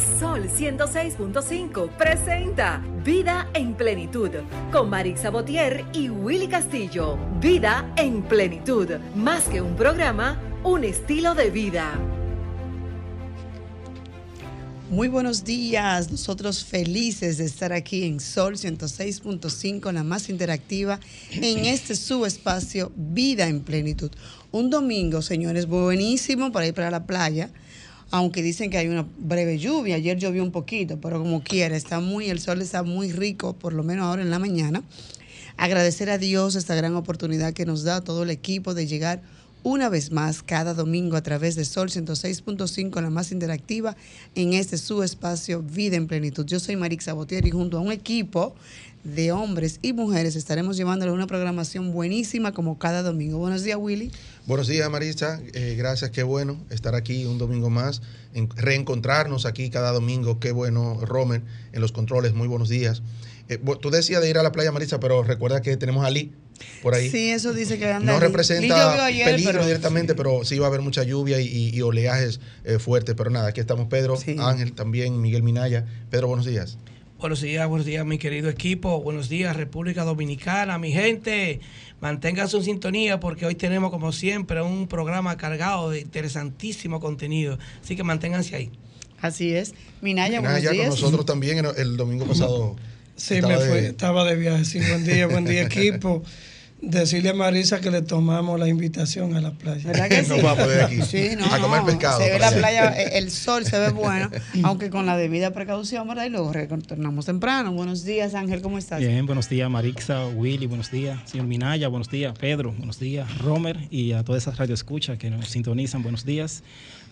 Sol 106.5 presenta Vida en Plenitud con Marix Sabotier y Willy Castillo. Vida en Plenitud, más que un programa, un estilo de vida. Muy buenos días, nosotros felices de estar aquí en Sol 106.5, la más interactiva, en este subespacio Vida en Plenitud. Un domingo, señores, buenísimo para ir para la playa, aunque dicen que hay una breve lluvia, ayer llovió un poquito, pero como quiera, está muy, el sol está muy rico, por lo menos ahora en la mañana. Agradecer a Dios esta gran oportunidad que nos da todo el equipo de llegar una vez más cada domingo a través de Sol 106.5, la más interactiva, en este su espacio Vida en Plenitud. Yo soy Marix Sabotier y junto a un equipo de hombres y mujeres estaremos llevándole una programación buenísima como cada domingo. Buenos días, Willy. Buenos días, Marisa. Eh, gracias, qué bueno estar aquí un domingo más, en, reencontrarnos aquí cada domingo. Qué bueno, Romer, en los controles. Muy buenos días. Eh, tú decías de ir a la playa, Marisa, pero recuerda que tenemos a Lee por ahí. Sí, eso dice que anda. No representa peligro directamente, pero sí va a haber mucha lluvia y, oleajes eh, fuertes. Pero nada, aquí estamos Pedro, Ángel también, Miguel Minaya. Pedro, buenos días. Buenos días, buenos días, mi querido equipo. Buenos días, República Dominicana. Mi gente, manténganse en sintonía porque hoy tenemos, como siempre, un programa cargado de interesantísimo contenido. Así que manténganse ahí. Así es. Minaya, buenos días. con nosotros también el, domingo pasado. Sí, me fui, estaba de viaje. Sí, buen día, buen día, equipo decirle a Marisa que le tomamos la invitación a la playa. ¿Verdad que sí? No va a poder aquí. Sí, no, a comer pescado. Se ve la playa, el sol se ve bueno, aunque con la debida precaución, ¿verdad? Y luego retornamos temprano. Buenos días, Ángel, ¿cómo estás? Bien, buenos días, Marixa, Willy, buenos días, señor Minaya, buenos días, Pedro, buenos días, Romer y a todas esas radioescuchas que nos sintonizan, buenos días.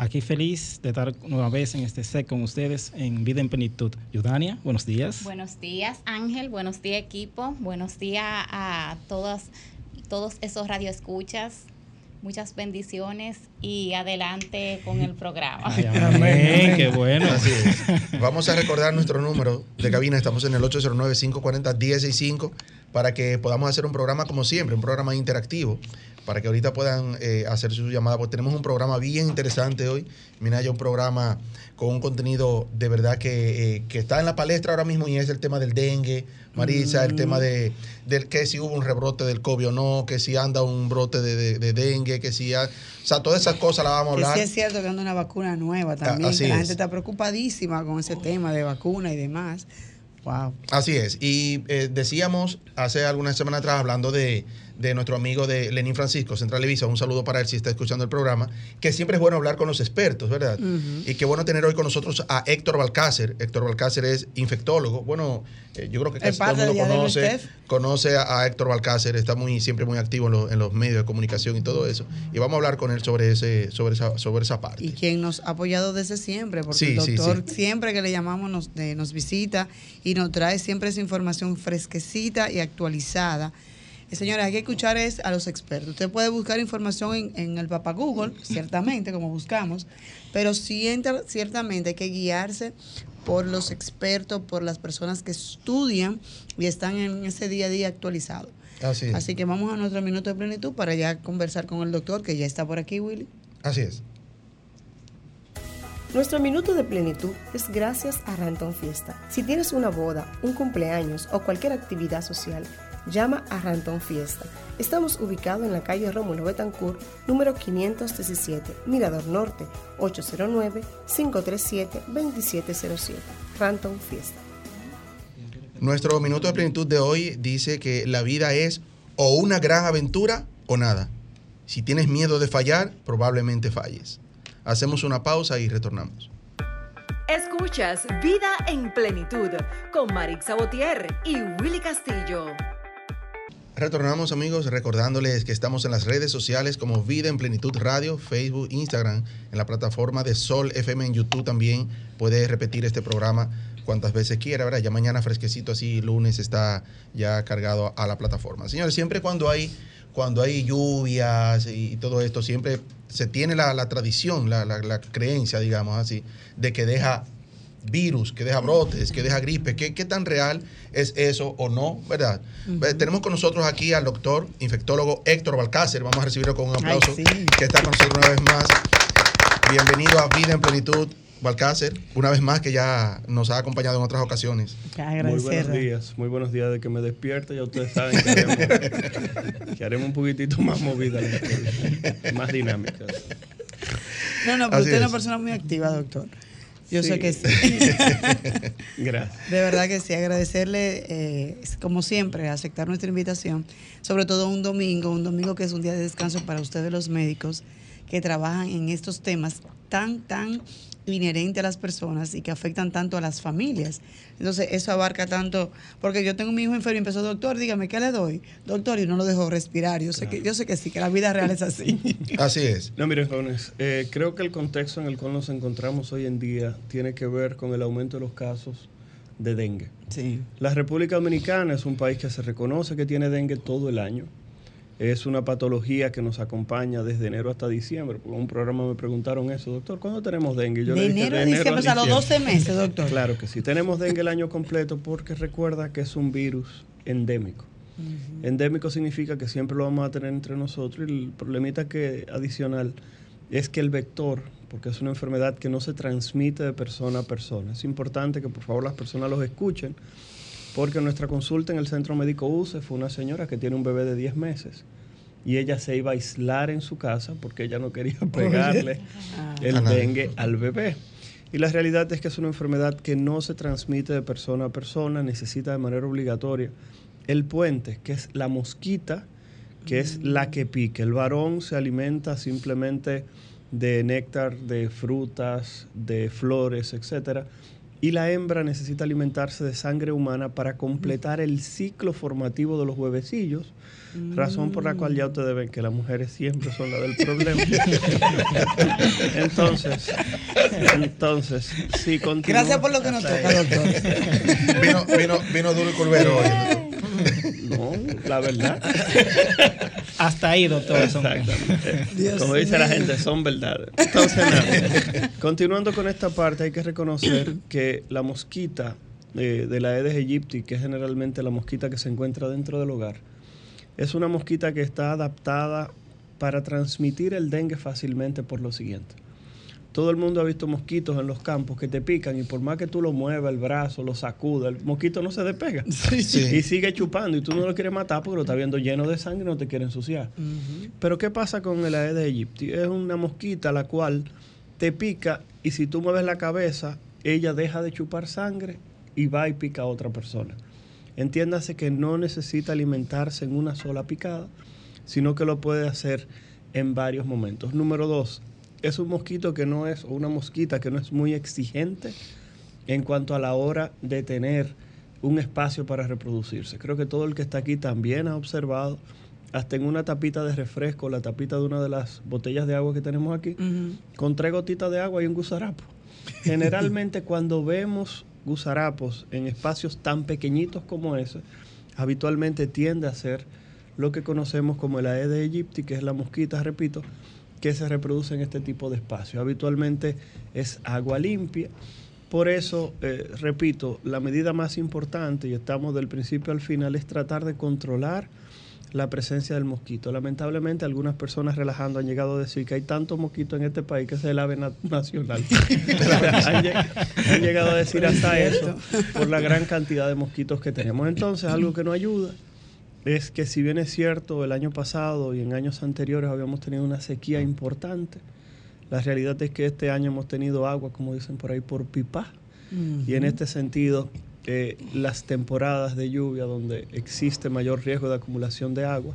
Aquí feliz de estar nueva vez en este set con ustedes en Vida en Plenitud. Yudania, buenos días. Buenos días, Ángel. Buenos días, equipo. Buenos días a todas, todos esos radioescuchas. Muchas bendiciones y adelante con el programa. amén, qué bueno. Así es. Vamos a recordar nuestro número de cabina. Estamos en el 809-540-165 para que podamos hacer un programa como siempre, un programa interactivo para que ahorita puedan eh, hacer su llamada, porque tenemos un programa bien interesante hoy. Mira, ya un programa con un contenido de verdad que, eh, está en la palestra ahora mismo y es el tema del dengue, Marisa, el tema de, que si hubo un rebrote del COVID o no, que si anda un brote de, dengue, que si... o sea, todas esas cosas las vamos a hablar. Que sí es cierto que anda una vacuna nueva también, que la gente está preocupadísima con ese tema de vacuna y demás. Wow. Así es. Y eh, decíamos hace algunas semanas atrás, hablando de de nuestro amigo de Lenín Francisco, Central Evisa, un saludo para él si está escuchando el programa, que siempre es bueno hablar con los expertos, ¿verdad? Y qué bueno tener hoy con nosotros a Héctor Balcácer. Héctor Balcácer es infectólogo. Bueno, eh, yo creo que casi todo el mundo conoce, conoce a, Héctor Balcácer, está muy, siempre muy activo en, los medios de comunicación y todo eso. Y vamos a hablar con él sobre, ese, sobre, esa, sobre esa parte. Y quien nos ha apoyado desde siempre, porque el doctor siempre que le llamamos nos, nos visita y nos trae siempre esa información fresquecita y actualizada Señores, hay que escuchar es a los expertos. Usted puede buscar información en, el papá Google, ciertamente, como buscamos, pero ciertamente hay que guiarse por los expertos, por las personas que estudian y están en ese día a día actualizado. Así, Así que vamos a nuestro minuto de plenitud para ya conversar con el doctor, que ya está por aquí, Willy. Así es. Nuestro minuto de plenitud es gracias a Ranton Fiesta. Si tienes una boda, un cumpleaños o cualquier actividad social, llama a Rantón Fiesta. Estamos ubicados en la calle Rómulo Betancourt, número 517, Mirador Norte, 809-537-2707. Rantón Fiesta. Nuestro minuto de plenitud de hoy dice que la vida es o una gran aventura o nada. Si tienes miedo de fallar, probablemente falles. Hacemos una pausa y retornamos. Escuchas Vida en Plenitud con Marix Sabotier y Willy Castillo. Retornamos amigos recordándoles que estamos en las redes sociales como Vida en Plenitud Radio, Facebook, Instagram, en la plataforma de Sol FM en YouTube también. Puede repetir este programa cuantas veces quiera, ¿verdad? Ya mañana fresquecito así, lunes está ya cargado a la plataforma. Señores, siempre cuando hay, cuando hay lluvias y todo esto, siempre se tiene la, tradición, la, la creencia, digamos así, de que deja virus, que deja brotes, que deja gripe, ¿qué, qué tan real es eso o no, verdad? Eh, tenemos con nosotros aquí al doctor infectólogo Héctor Balcácer, vamos a recibirlo con un aplauso, que está con nosotros una vez más. Bienvenido a Vida en Plenitud. Balcácer, una vez más que ya nos ha acompañado en otras ocasiones. Muy buenos días, muy buenos días de que me despierte. Ya ustedes saben que haremos, que haremos un poquitito más movida, más dinámica. No, no, pero usted es una persona muy activa, doctor. Yo sé que sí. Gracias. De verdad que sí, agradecerle, eh, como siempre, aceptar nuestra invitación, sobre todo un domingo, un domingo que es un día de descanso para ustedes los médicos que trabajan en estos temas tan, tan inherente a las personas y que afectan tanto a las familias. Entonces, eso abarca tanto, porque yo tengo mi hijo enfermo y empezó, doctor, dígame, ¿qué le doy? Doctor, y no lo dejo respirar. Yo sé, que, yo sé que sí, que la vida real es así. así es. No, miren, jóvenes, eh, creo que el contexto en el cual nos encontramos hoy en día tiene que ver con el aumento de los casos de dengue. Sí. La República Dominicana es un país que se reconoce que tiene dengue todo el año es una patología que nos acompaña desde enero hasta diciembre. Por un programa me preguntaron eso, doctor, ¿cuándo tenemos dengue? Yo de enero a diciembre, los 12 meses, doctor. Claro que sí, tenemos dengue el año completo porque recuerda que es un virus endémico. Endémico significa que siempre lo vamos a tener entre nosotros y el problemita que adicional es que el vector, porque es una enfermedad que no se transmite de persona a persona. Es importante que por favor las personas los escuchen porque nuestra consulta en el centro médico UCE fue una señora que tiene un bebé de 10 meses y ella se iba a aislar en su casa porque ella no quería pegarle ah. el dengue al bebé. Y la realidad es que es una enfermedad que no se transmite de persona a persona, necesita de manera obligatoria el puente, que es la mosquita, que es la que pique. El varón se alimenta simplemente de néctar, de frutas, de flores, etcétera y la hembra necesita alimentarse de sangre humana para completar el ciclo formativo de los huevecillos, razón por la cual ya ustedes ven que las mujeres siempre son las del problema. entonces, entonces, si continúa... Gracias por lo que nos toca, doctor. vino, vino, vino duro y curvero hoy. No, la verdad. Hasta ahí, doctor. Como dice la gente, son verdades. Entonces, nada. Continuando con esta parte, hay que reconocer que la mosquita eh, de la Aedes aegypti, que es generalmente la mosquita que se encuentra dentro del hogar, es una mosquita que está adaptada para transmitir el dengue fácilmente por lo siguiente todo el mundo ha visto mosquitos en los campos que te pican y por más que tú lo muevas el brazo, lo sacudas, el mosquito no se despega. Y sigue chupando y tú no lo quieres matar porque lo estás viendo lleno de sangre y no te quiere ensuciar. Pero ¿qué pasa con el Aedes aegypti? Es una mosquita la cual te pica y si tú mueves la cabeza, ella deja de chupar sangre y va y pica a otra persona. Entiéndase que no necesita alimentarse en una sola picada, sino que lo puede hacer en varios momentos. Número dos, es un mosquito que no es, o una mosquita que no es muy exigente en cuanto a la hora de tener un espacio para reproducirse. Creo que todo el que está aquí también ha observado, hasta en una tapita de refresco, la tapita de una de las botellas de agua que tenemos aquí, con tres gotitas de agua y un gusarapo. Generalmente cuando vemos gusarapos en espacios tan pequeñitos como ese, habitualmente tiende a ser lo que conocemos como el Aedes aegypti, que es la mosquita, repito, que se reproduce en este tipo de espacios. Habitualmente es agua limpia. Por eso, eh, repito, la medida más importante, y estamos del principio al final, es tratar de controlar la presencia del mosquito. Lamentablemente, algunas personas relajando han llegado a decir que hay tanto mosquito en este país que es el ave nacional. han, llegado a decir hasta eso por la gran cantidad de mosquitos que tenemos. Entonces, algo que no ayuda es que si bien es cierto, el año pasado y en años anteriores habíamos tenido una sequía importante, la realidad es que este año hemos tenido agua, como dicen por ahí, por pipa. Y en este sentido, eh, las temporadas de lluvia donde existe mayor riesgo de acumulación de agua,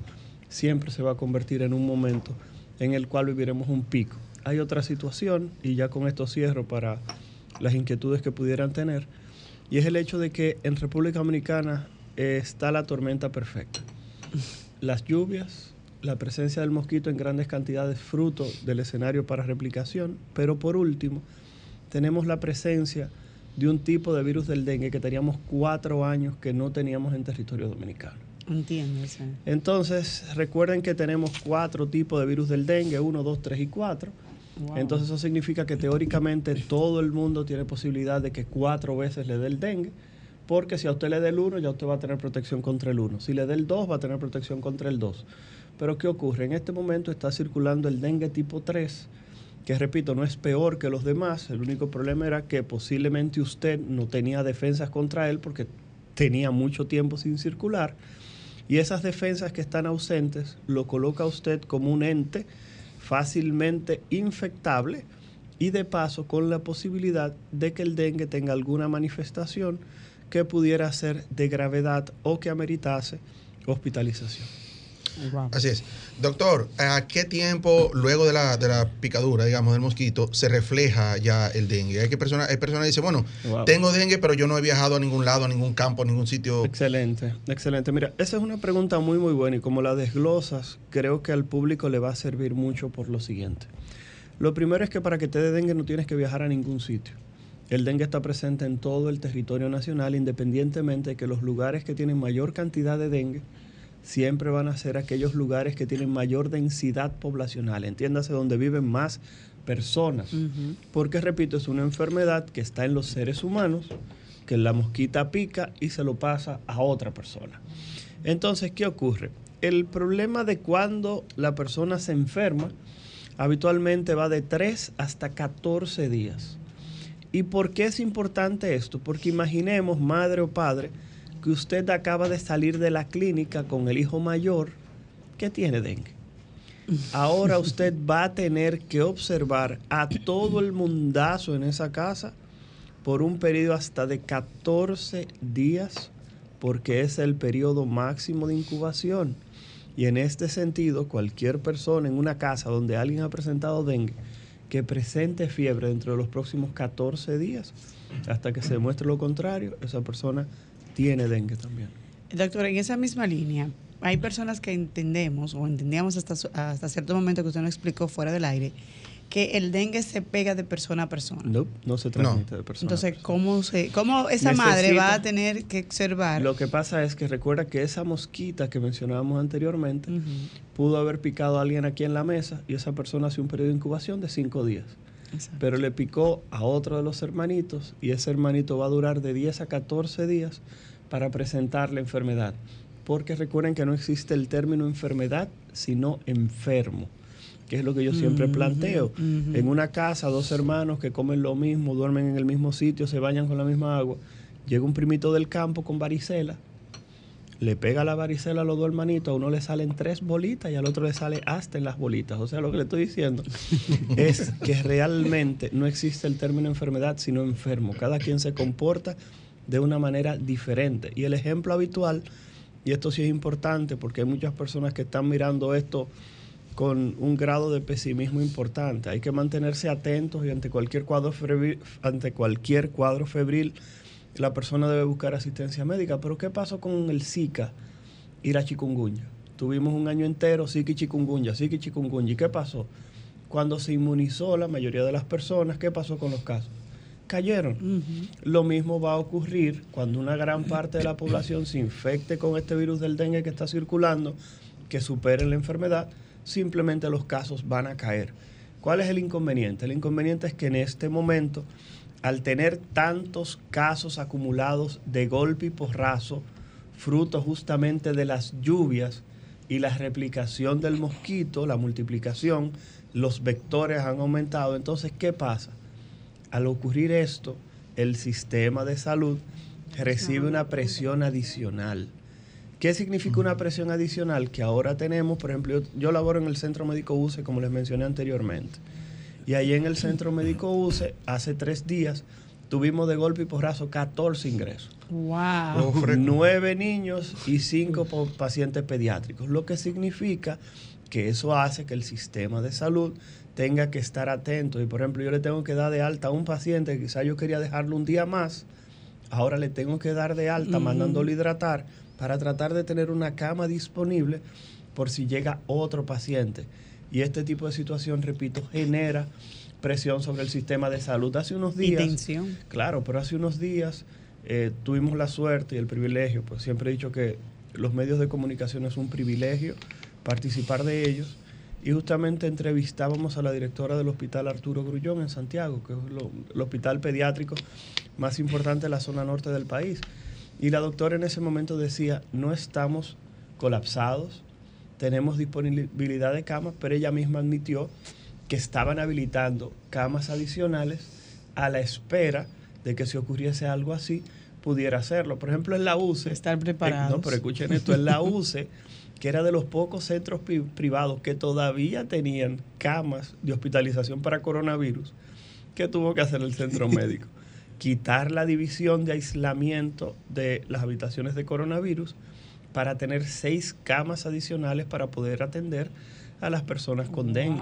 siempre se va a convertir en un momento en el cual viviremos un pico. Hay otra situación, y ya con esto cierro para las inquietudes que pudieran tener, y es el hecho de que en República Dominicana está la tormenta perfecta. Las lluvias, la presencia del mosquito en grandes cantidades fruto del escenario para replicación, pero por último tenemos la presencia de un tipo de virus del dengue que teníamos cuatro años que no teníamos en territorio dominicano. Entiendo. Entonces, recuerden que tenemos cuatro tipos de virus del dengue, uno, dos, tres y cuatro. Entonces eso significa que teóricamente todo el mundo tiene posibilidad de que cuatro veces le dé el dengue porque si a usted le da el 1, ya usted va a tener protección contra el 1. Si le da el 2, va a tener protección contra el 2. Pero ¿qué ocurre? En este momento está circulando el dengue tipo 3, que repito, no es peor que los demás, el único problema era que posiblemente usted no tenía defensas contra él porque tenía mucho tiempo sin circular y esas defensas que están ausentes lo coloca usted como un ente fácilmente infectable y de paso con la posibilidad de que el dengue tenga alguna manifestación que pudiera ser de gravedad o que ameritase hospitalización. Así es. Doctor, ¿a qué tiempo luego de la, de la picadura, digamos, del mosquito, se refleja ya el dengue? Hay, que personas, hay personas que dicen, bueno, tengo dengue, pero yo no he viajado a ningún lado, a ningún campo, a ningún sitio. Excelente, excelente. Mira, esa es una pregunta muy, muy buena y como la desglosas, creo que al público le va a servir mucho por lo siguiente. Lo primero es que para que te dé dengue no tienes que viajar a ningún sitio. El dengue está presente en todo el territorio nacional, independientemente de que los lugares que tienen mayor cantidad de dengue siempre van a ser aquellos lugares que tienen mayor densidad poblacional, entiéndase donde viven más personas. Porque, repito, es una enfermedad que está en los seres humanos, que la mosquita pica y se lo pasa a otra persona. Entonces, ¿qué ocurre? El problema de cuando la persona se enferma habitualmente va de 3 hasta 14 días. ¿Y por qué es importante esto? Porque imaginemos, madre o padre, que usted acaba de salir de la clínica con el hijo mayor que tiene dengue. Ahora usted va a tener que observar a todo el mundazo en esa casa por un periodo hasta de 14 días, porque es el periodo máximo de incubación. Y en este sentido, cualquier persona en una casa donde alguien ha presentado dengue, que presente fiebre dentro de los próximos 14 días, hasta que se demuestre lo contrario, esa persona tiene dengue también. Doctor, en esa misma línea, hay personas que entendemos o entendíamos hasta, hasta cierto momento que usted nos explicó fuera del aire, que el dengue se pega de persona a persona. No, no se transmite de persona Entonces, ¿cómo, se, ¿cómo esa madre va a tener que observar? Lo que pasa es que recuerda que esa mosquita que mencionábamos anteriormente pudo haber picado a alguien aquí en la mesa y esa persona hace un periodo de incubación de cinco días. Pero le picó a otro de los hermanitos y ese hermanito va a durar de 10 a 14 días para presentar la enfermedad. Porque recuerden que no existe el término enfermedad, sino enfermo, que es lo que yo siempre planteo. En una casa, dos hermanos que comen lo mismo, duermen en el mismo sitio, se bañan con la misma agua. Llega un primito del campo con varicela, le pega la varicela a los dos hermanitos, a uno le salen tres bolitas y al otro le sale hasta en las bolitas. O sea, lo que le estoy diciendo es que realmente no existe el término enfermedad, sino enfermo. Cada quien se comporta de una manera diferente. Y el ejemplo habitual, y esto sí es importante porque hay muchas personas que están mirando esto con un grado de pesimismo importante. Hay que mantenerse atentos y ante cualquier cuadro febril, ante cualquier cuadro febril la persona debe buscar asistencia médica. Pero ¿qué pasó con el Zika y la chikungunya? Tuvimos un año entero Zika y chikungunya, Zika y chikungunya. ¿Y qué pasó? Cuando se inmunizó la mayoría de las personas, ¿qué pasó con los casos? Cayeron. Lo mismo va a ocurrir cuando una gran parte de la población se infecte con este virus del dengue que está circulando, que supere la enfermedad, simplemente los casos van a caer. ¿Cuál es el inconveniente? El inconveniente es que en este momento al tener tantos casos acumulados de golpe y porrazo, fruto justamente de las lluvias y la replicación del mosquito, la multiplicación, los vectores han aumentado. Entonces, ¿qué pasa? Al ocurrir esto, el sistema de salud recibe una presión adicional. ¿Qué significa una presión adicional? Que ahora tenemos, por ejemplo, yo, yo laboro en el Centro Médico UCE, como les mencioné anteriormente. Y ahí en el centro médico UCE, hace tres días, tuvimos de golpe y porrazo 14 ingresos. ¡Wow! Nueve niños y cinco pacientes pediátricos, lo que significa que eso hace que el sistema de salud tenga que estar atento. Y por ejemplo, yo le tengo que dar de alta a un paciente que quizá yo quería dejarlo un día más, ahora le tengo que dar de alta mandándolo hidratar para tratar de tener una cama disponible por si llega otro paciente. Y este tipo de situación, repito, genera presión sobre el sistema de salud. Hace unos días... Y tensión. Claro, pero hace unos días eh, tuvimos la suerte y el privilegio, pues siempre he dicho que los medios de comunicación es un privilegio participar de ellos. Y justamente entrevistábamos a la directora del Hospital Arturo Grullón en Santiago, que es el hospital pediátrico más importante de la zona norte del país. Y la doctora en ese momento decía, no estamos colapsados, tenemos disponibilidad de camas, pero ella misma admitió que estaban habilitando camas adicionales a la espera de que si ocurriese algo así, pudiera hacerlo. Por ejemplo, en la UCE. Estar preparados. no, pero escuchen esto, en la UCE, que era de los pocos centros privados que todavía tenían camas de hospitalización para coronavirus, ¿qué tuvo que hacer el centro médico? Quitar la división de aislamiento de las habitaciones de coronavirus para tener seis camas adicionales para poder atender a las personas con dengue.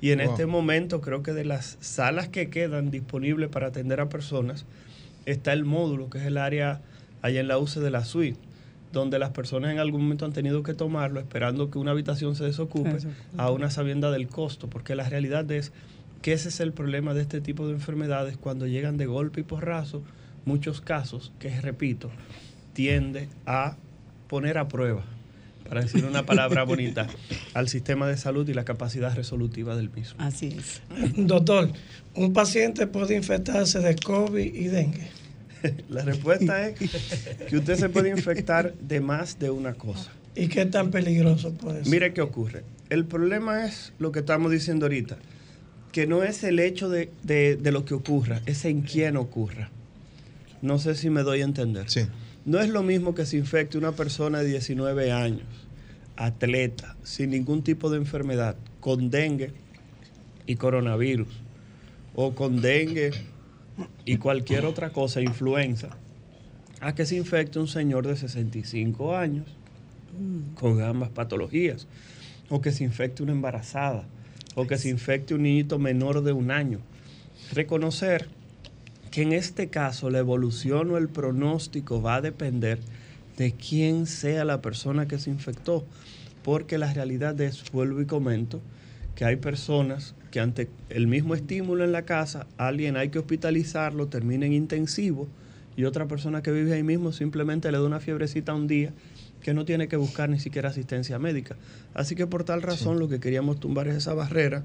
Y en este momento creo que de las salas que quedan disponibles para atender a personas, está el módulo, que es el área allá en la UCE de la suite, donde las personas en algún momento han tenido que tomarlo esperando que una habitación se desocupe, a una sabienda del costo, porque la realidad es que ese es el problema de este tipo de enfermedades cuando llegan de golpe y porrazo, muchos casos que, repito, tiende a poner a prueba, para decir una palabra bonita, al sistema de salud y la capacidad resolutiva del mismo. Así es. Doctor, ¿un paciente puede infectarse de COVID y dengue? La respuesta es que usted se puede infectar de más de una cosa. ¿Y qué tan peligroso puede ser? Mire qué ocurre. El problema es lo que estamos diciendo ahorita, que no es el hecho de, lo que ocurra, es en quién ocurra. No sé si me doy a entender. Sí. No es lo mismo que se infecte una persona de 19 años, atleta, sin ningún tipo de enfermedad, con dengue y coronavirus, o con dengue y cualquier otra cosa, influenza, a que se infecte un señor de 65 años con ambas patologías, o que se infecte una embarazada, o que se infecte un niñito menor de un año. Reconocer que en este caso la evolución o el pronóstico va a depender de quién sea la persona que se infectó, porque la realidad es, vuelvo y comento, que hay personas que ante el mismo estímulo en la casa, alguien hay que hospitalizarlo, termina en intensivo, y otra persona que vive ahí mismo simplemente le da una fiebrecita un día que no tiene que buscar ni siquiera asistencia médica. Así que por tal razón lo que queríamos tumbar es esa barrera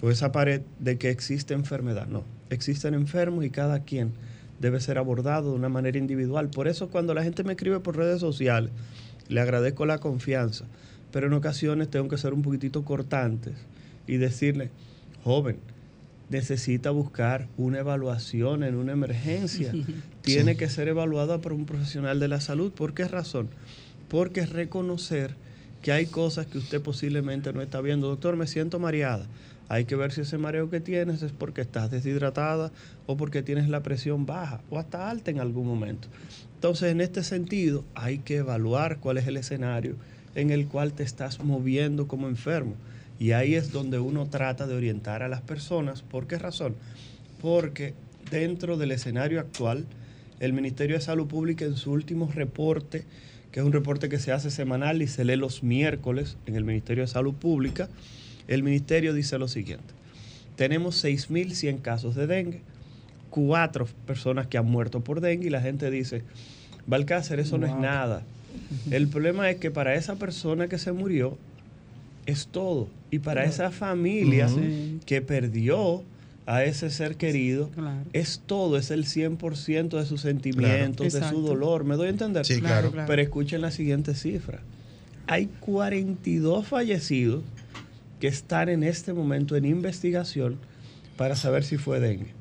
o esa pared de que existe enfermedad. No, existen enfermos y cada quien debe ser abordado de una manera individual. Por eso cuando la gente me escribe por redes sociales, le agradezco la confianza, pero en ocasiones tengo que ser un poquitito cortantes y decirle, joven, necesita buscar una evaluación en una emergencia. Tiene que ser evaluada por un profesional de la salud. ¿Por qué razón? Porque reconocer que hay cosas que usted posiblemente no está viendo. Doctor, me siento mareada. Hay que ver si ese mareo que tienes es porque estás deshidratada o porque tienes la presión baja o hasta alta en algún momento. Entonces, en este sentido, hay que evaluar cuál es el escenario en el cual te estás moviendo como enfermo. Y ahí es donde uno trata de orientar a las personas. ¿Por qué razón? Porque dentro del escenario actual, el Ministerio de Salud Pública en su último reporte, que es un reporte que se hace semanal y se lee los miércoles en el Ministerio de Salud Pública, el ministerio dice lo siguiente. Tenemos 6.100 casos de dengue, cuatro personas que han muerto por dengue y la gente dice, Balcácer, eso no es nada. El problema es que para esa persona que se murió es todo. Y para esa familia que perdió a ese ser querido, es todo, es el 100% de sus sentimientos, de su dolor. ¿Me doy a entender? Sí, claro. Pero escuchen la siguiente cifra. Hay 42 fallecidos que están en este momento en investigación para saber si fue dengue.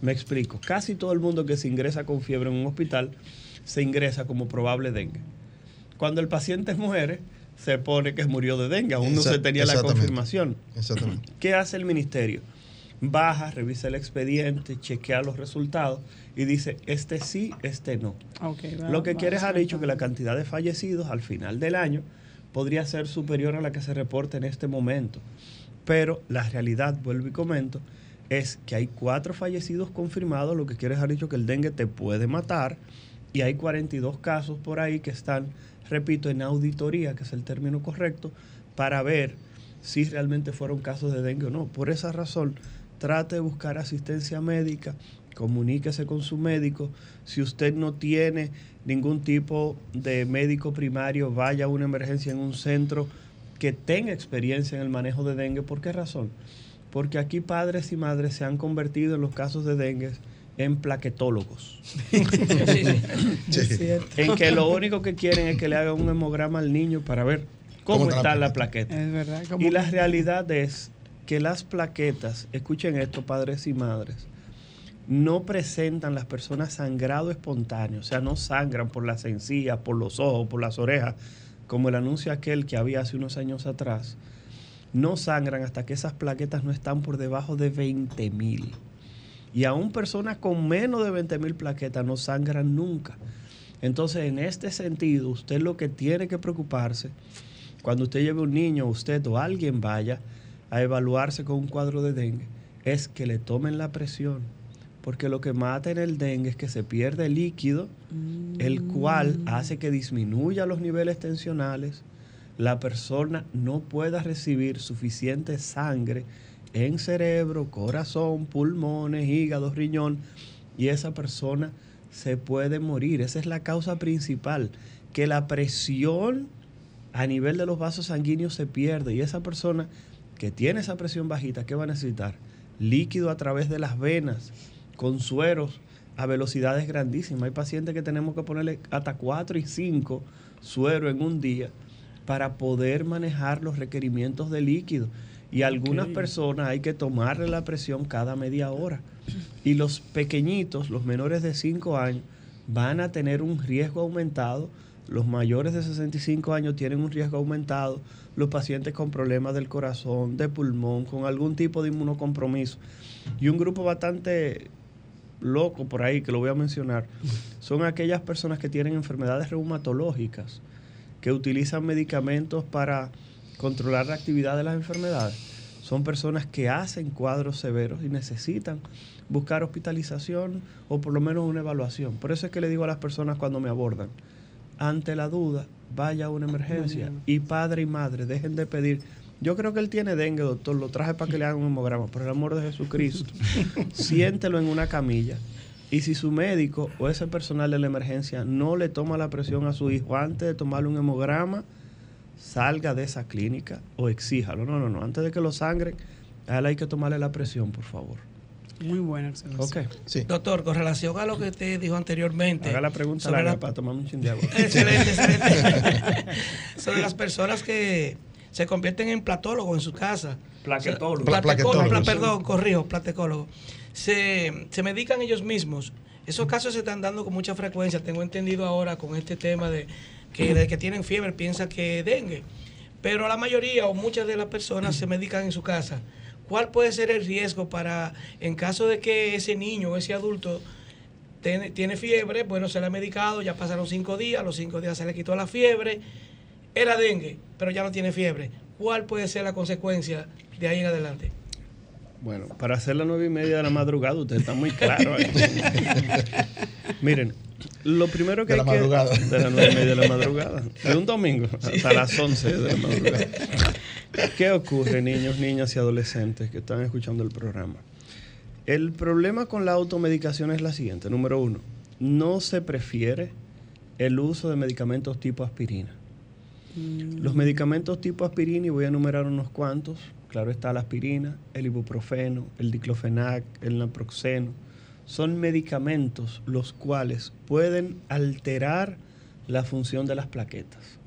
Me explico. Casi todo el mundo que se ingresa con fiebre en un hospital se ingresa como probable dengue. Cuando el paciente muere, se pone que murió de dengue, aún no se tenía la confirmación. Exactamente. ¿Qué hace el ministerio? Baja, revisa el expediente, chequea los resultados y dice, este sí, este no. Lo que quiere es dicho que la cantidad de fallecidos al final del año podría ser superior a la que se reporta en este momento. Pero la realidad, vuelvo y comento, es que hay cuatro fallecidos confirmados, lo que quiere dejar dicho que el dengue te puede matar, y hay 42 casos por ahí que están, repito, en auditoría, que es el término correcto, para ver si realmente fueron casos de dengue o no. Por esa razón, trate de buscar asistencia médica, comuníquese con su médico. Si usted no tiene ningún tipo de médico primario, vaya a una emergencia en un centro que tenga experiencia en el manejo de dengue. ¿Por qué razón? Porque aquí padres y madres se han convertido en los casos de dengue en plaquetólogos. En que lo único que quieren es que le hagan un hemograma al niño para ver cómo, está la plaqueta. y la realidad es que las plaquetas, escuchen esto padres y madres, no presentan las personas sangrado espontáneo, o sea, no sangran por las encías, por los ojos, por las orejas, como el anuncio aquel que había hace unos años atrás, no sangran hasta que esas plaquetas no están por debajo de 20 mil. Y aún personas con menos de 20 mil plaquetas no sangran nunca. Entonces, en este sentido, usted lo que tiene que preocuparse, cuando usted lleve un niño, usted o alguien vaya a evaluarse con un cuadro de dengue, es que le tomen la presión. Porque lo que mata en el dengue es que se pierde líquido, el cual mm. hace que disminuya los niveles tensionales, la persona no pueda recibir suficiente sangre en cerebro, corazón, pulmones, hígado, riñón, y esa persona se puede morir. Esa es la causa principal, que la presión a nivel de los vasos sanguíneos se pierde y esa persona que tiene esa presión bajita, ¿qué va a necesitar? Líquido a través de las venas, con sueros a velocidades grandísimas. Hay pacientes que tenemos que ponerle hasta 4 y 5 sueros en un día para poder manejar los requerimientos de líquido. Y algunas personas hay que tomarle la presión cada media hora. Y los pequeñitos, los menores de 5 años, van a tener un riesgo aumentado. Los mayores de 65 años tienen un riesgo aumentado. Los pacientes con problemas del corazón, de pulmón, con algún tipo de inmunocompromiso. Y un grupo bastante loco por ahí, que lo voy a mencionar, son aquellas personas que tienen enfermedades reumatológicas, que utilizan medicamentos para controlar la actividad de las enfermedades. Son personas que hacen cuadros severos y necesitan buscar hospitalización o por lo menos una evaluación. Por eso es que le digo a las personas cuando me abordan, ante la duda, vaya a una emergencia y padre y madre dejen de pedir. Yo creo que él tiene dengue, doctor, lo traje para que le hagan un hemograma, por el amor de Jesucristo. Siéntelo en una camilla. Y si su médico o ese personal de la emergencia no le toma la presión a su hijo antes de tomarle un hemograma, salga de esa clínica o exíjalo. No, no, no. Antes de que lo sangren, a él hay que tomarle la presión, por favor. Muy buena okay. sí. Doctor, con relación a lo que usted dijo anteriormente. Haga la pregunta larga para tomar un chin de agua. Excelente, excelente. sobre las personas que se convierten en platólogos en su casa. Plaquetólogos. Plaquetólogos. perdón, corrijo, platecólogos. Se, se medican ellos mismos. Esos casos se están dando con mucha frecuencia. Tengo entendido ahora con este tema de que de que tienen fiebre piensa que dengue. Pero la mayoría o muchas de las personas se medican en su casa. ¿Cuál puede ser el riesgo para, en caso de que ese niño o ese adulto tiene, tiene fiebre, bueno, se le ha medicado, ya pasaron cinco días, los cinco días se le quitó la fiebre, era dengue, pero ya no tiene fiebre. ¿Cuál puede ser la consecuencia de ahí en adelante? Bueno, para hacer las nueve y media de la madrugada, usted está muy claro. Miren, lo primero que de la madrugada. de las nueve y media de la madrugada. De un domingo hasta las 11 de la madrugada. ¿Qué ocurre, niños, niñas y adolescentes que están escuchando el programa? El problema con la automedicación es la siguiente. Número uno, no se prefiere el uso de medicamentos tipo aspirina. Mm. Los medicamentos tipo aspirina, y voy a enumerar unos cuantos, claro está la aspirina, el ibuprofeno, el diclofenac, el naproxeno, son medicamentos los cuales pueden alterar la función de las plaquetas.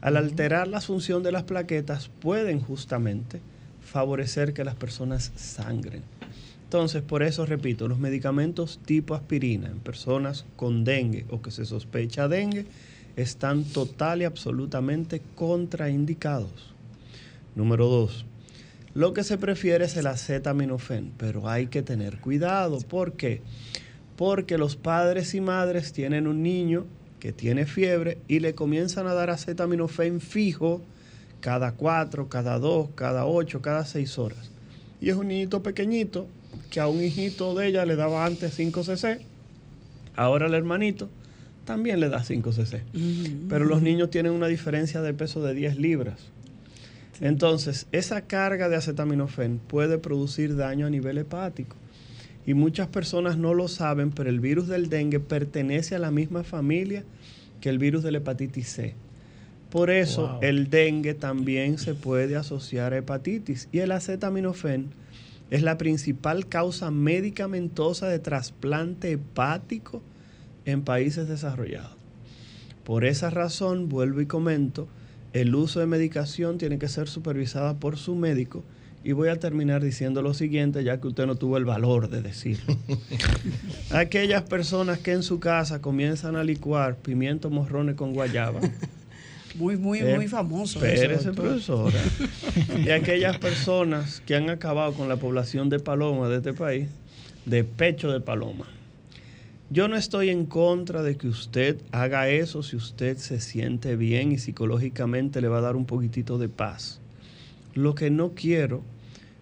Al alterar la función de las plaquetas pueden justamente favorecer que las personas sangren. Entonces, por eso repito, los medicamentos tipo aspirina en personas con dengue o que se sospecha dengue están total y absolutamente contraindicados. Número dos, lo que se prefiere es el acetaminofén, pero hay que tener cuidado. ¿Por qué? Porque los padres y madres tienen un niño que tiene fiebre y le comienzan a dar acetaminofén fijo cada cuatro, cada dos, cada ocho, cada seis horas. Y es un niñito pequeñito que a un hijito de ella le daba antes 5 cc, ahora el hermanito también le da 5 cc. Pero los niños tienen una diferencia de peso de 10 libras. Entonces, esa carga de acetaminofén puede producir daño a nivel hepático. Y muchas personas no lo saben, pero el virus del dengue pertenece a la misma familia que el virus de la hepatitis C. Por eso el dengue también se puede asociar a hepatitis. Y el acetaminofén es la principal causa medicamentosa de trasplante hepático en países desarrollados. Por esa razón, vuelvo y comento, el uso de medicación tiene que ser supervisada por su médico Y voy a terminar diciendo lo siguiente, ya que usted no tuvo el valor de decirlo. Aquellas personas que en su casa comienzan a licuar pimiento morrones con guayaba. Muy, muy, Eh, muy famoso. Espérese, profesora. y aquellas personas que han acabado con la población de paloma de este país, de pecho de paloma. Yo no estoy en contra de que usted haga eso si usted se siente bien y psicológicamente le va a dar un poquitito de paz. Lo que no quiero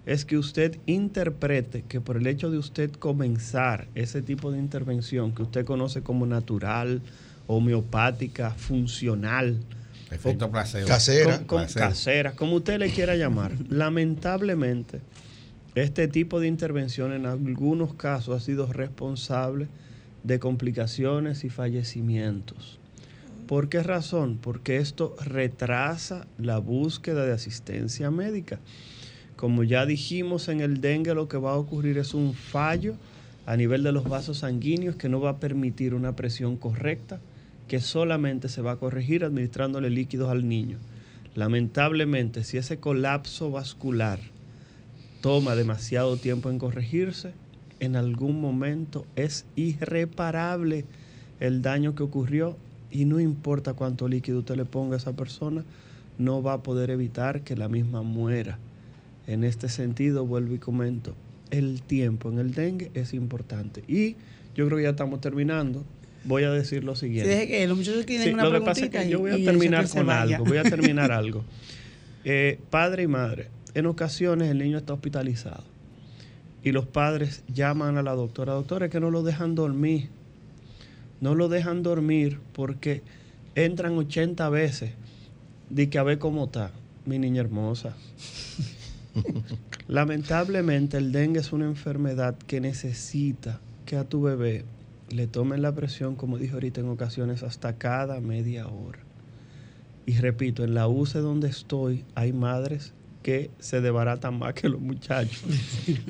es que usted interprete que por el hecho de usted comenzar ese tipo de intervención que usted conoce como natural, homeopática, funcional, Efecto placebo. Casera. con- con- Placebo. casera, como usted le quiera llamar. Lamentablemente, este tipo de intervención en algunos casos ha sido responsable de complicaciones y fallecimientos. ¿Por qué razón? Porque esto retrasa la búsqueda de asistencia médica. Como ya dijimos en el dengue, lo que va a ocurrir es un fallo a nivel de los vasos sanguíneos que no va a permitir una presión correcta, que solamente se va a corregir administrándole líquidos al niño. Lamentablemente, si ese colapso vascular toma demasiado tiempo en corregirse, en algún momento es irreparable el daño que ocurrió y no importa cuánto líquido usted le ponga a esa persona, no va a poder evitar que la misma muera. En este sentido, vuelvo y comento, el tiempo en el dengue es importante. Y yo creo que ya estamos terminando. Voy a decir lo Sí, siguiente. que los muchachos tienen Sí, una lo que pasa es que yo voy a terminar con algo. Voy a terminar algo. Eh, padre y madre, en ocasiones el niño está hospitalizado y los padres llaman a la doctora, doctora, es que no lo dejan dormir. No lo dejan dormir porque entran 80 veces de que a ver cómo está mi niña hermosa. Lamentablemente el dengue es una enfermedad que necesita que a tu bebé le tomen la presión, como dije ahorita en ocasiones, hasta cada media hora. Y repito, en la UCE donde estoy hay madres que se desbaratan más que los muchachos,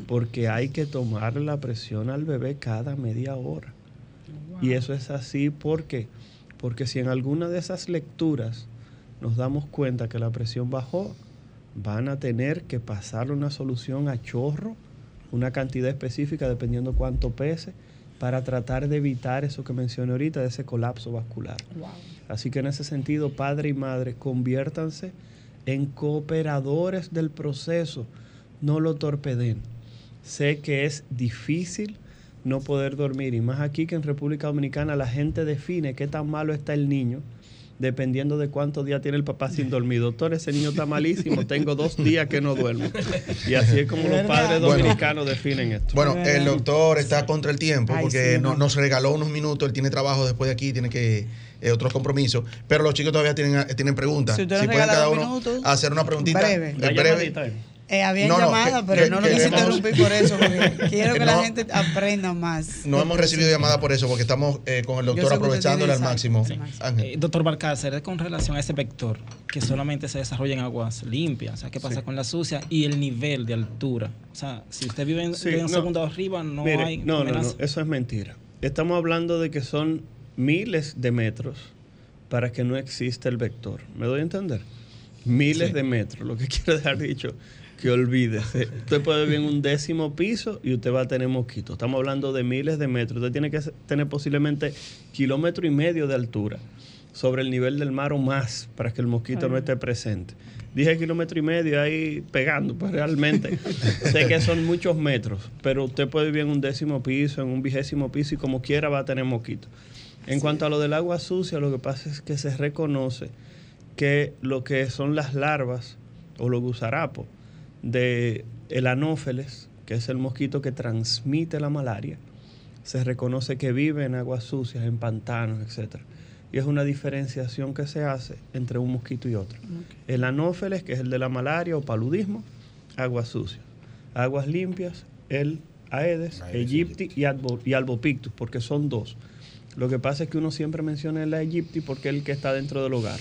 porque hay que tomar la presión al bebé cada media hora. Y eso es así porque, porque si en alguna de esas lecturas nos damos cuenta que la presión bajó, van a tener que pasarle una solución a chorro, una cantidad específica dependiendo cuánto pese, para tratar de evitar eso que mencioné ahorita, de ese colapso vascular. Así que en ese sentido, padre y madre, conviértanse en cooperadores del proceso, no lo torpeden. Sé que es difícil no poder dormir, y más aquí que en República Dominicana la gente define qué tan malo está el niño dependiendo de cuántos días tiene el papá sin dormir. Doctor, ese niño está malísimo, tengo dos días que no duermo. Y así es como los padres Bueno. dominicanos definen esto. Bueno, el doctor está contra el tiempo Ay, porque sí, no- no. nos regaló unos minutos. Él tiene trabajo después de aquí, tiene que eh, otros compromisos. Pero los chicos todavía tienen, tienen preguntas. Si pueden cada uno minutos, hacer una preguntita eh, breve. Eh, había No, no, llamada, que- pero que- no lo que quise hemos- interrumpir por eso, porque quiero que la gente aprenda más. No hemos recibido llamada por eso, porque estamos eh, con el doctor aprovechándole al máximo. Eh, doctor Balcácer, es con relación a ese vector que solamente se desarrolla en aguas limpias, o sea, ¿qué pasa Sí. con la sucia y el nivel de altura? O sea, si usted vive en, Sí, vive en no. segundo arriba, no Mire, hay no, no, no, eso es mentira. Estamos hablando de que son miles de metros para que no exista el vector. ¿Me doy a entender? Miles Sí. de metros, lo que quiero dejar dicho, que olvídese. Usted puede vivir en un décimo piso y usted va a tener mosquitos. Estamos hablando de miles de metros. Usted tiene que tener posiblemente kilómetro y medio de altura sobre el nivel del mar o más para que el mosquito no esté presente. Dije kilómetro y medio ahí pegando, pues realmente sé que son muchos metros, pero usted puede vivir en un décimo piso, en un vigésimo piso y como quiera va a tener mosquitos. En cuanto a lo del agua sucia, lo que pasa es que se reconoce que lo que son las larvas o los gusarapos de el anófeles, que es el mosquito que transmite la malaria, se reconoce que vive en aguas sucias, en pantanos, etc. Y es una diferenciación que se hace entre un mosquito y otro. El anófeles, que es el de la malaria o paludismo, aguas sucias. Aguas limpias, el Aedes, aegypti y, albo- y albopictus, porque son dos. Lo que pasa es que uno siempre menciona el aegypti porque es el que está dentro del hogar.